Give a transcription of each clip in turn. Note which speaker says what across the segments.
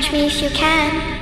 Speaker 1: Catch me if you can.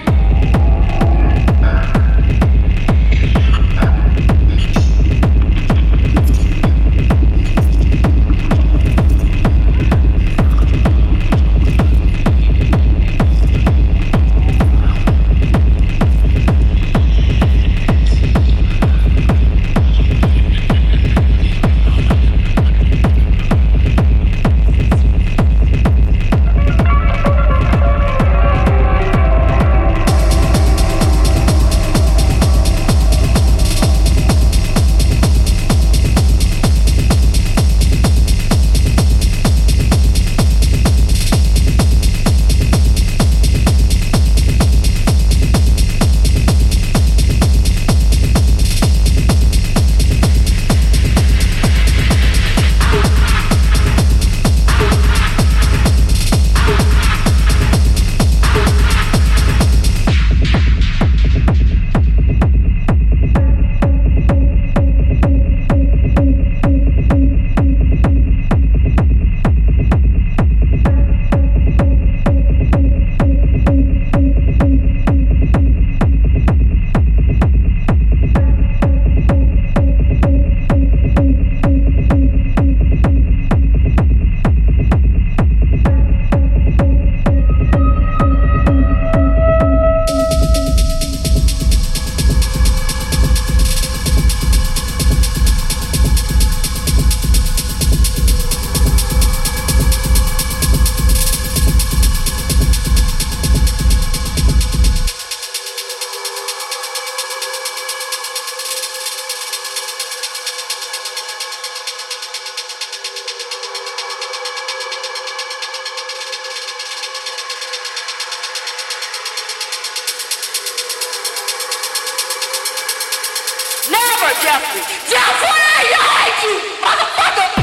Speaker 1: Jeffrey. Jeffrey, I hate you, motherfucker!